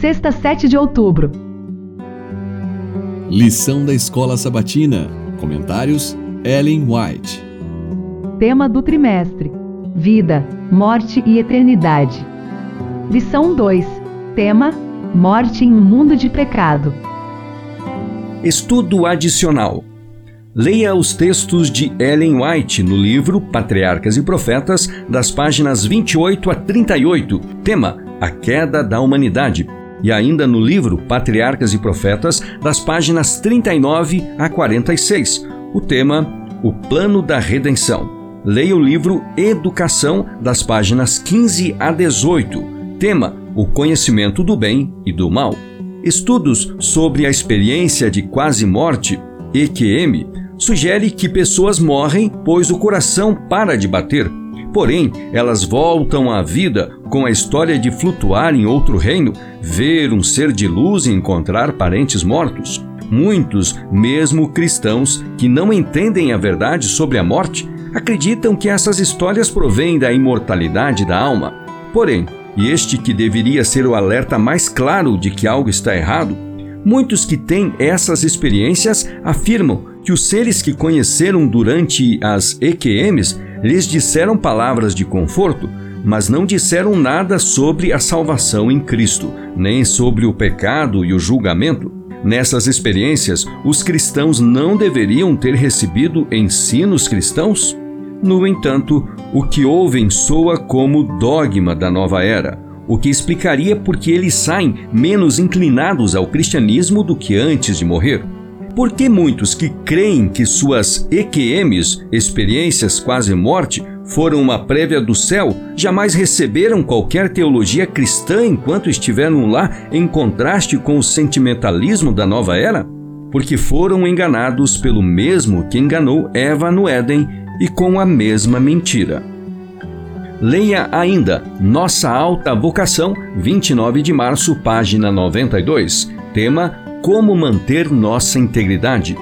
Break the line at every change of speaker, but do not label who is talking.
sexta, 7 de outubro.
Lição da Escola Sabatina. Comentários: Ellen White.
Tema do trimestre: Vida, Morte e Eternidade. Lição 2. Tema: Morte em um mundo de pecado.
Estudo adicional. Leia os textos de Ellen White no livro Patriarcas e Profetas, das páginas 28 a 38, tema A Queda da Humanidade, e ainda no livro Patriarcas e Profetas, das páginas 39 a 46, o tema O Plano da Redenção. Leia o livro Educação, das páginas 15 a 18, tema O Conhecimento do Bem e do Mal. Estudos sobre a experiência de quase morte, EQM, sugere que pessoas morrem pois o coração para de bater. Porém, elas voltam à vida com a história de flutuar em outro reino, ver um ser de luz e encontrar parentes mortos. Muitos, mesmo cristãos, que não entendem a verdade sobre a morte, acreditam que essas histórias provêm da imortalidade da alma. Porém, e este que deveria ser o alerta mais claro de que algo está errado, muitos que têm essas experiências afirmam que os seres que conheceram durante as EQMs lhes disseram palavras de conforto, mas não disseram nada sobre a salvação em Cristo, nem sobre o pecado e o julgamento. Nessas experiências, os cristãos não deveriam ter recebido ensinos cristãos? No entanto, o que ouvem soa como dogma da nova era, o que explicaria por que eles saem menos inclinados ao cristianismo do que antes de morrer. Por que muitos que creem que suas EQMs, experiências quase morte, foram uma prévia do céu, jamais receberam qualquer teologia cristã enquanto estiveram lá em contraste com o sentimentalismo da nova era? Porque foram enganados pelo mesmo que enganou Eva no Éden e com a mesma mentira. Leia ainda Nossa Alta Vocação, 29 de março, página 92. Tema: Como manter nossa integridade.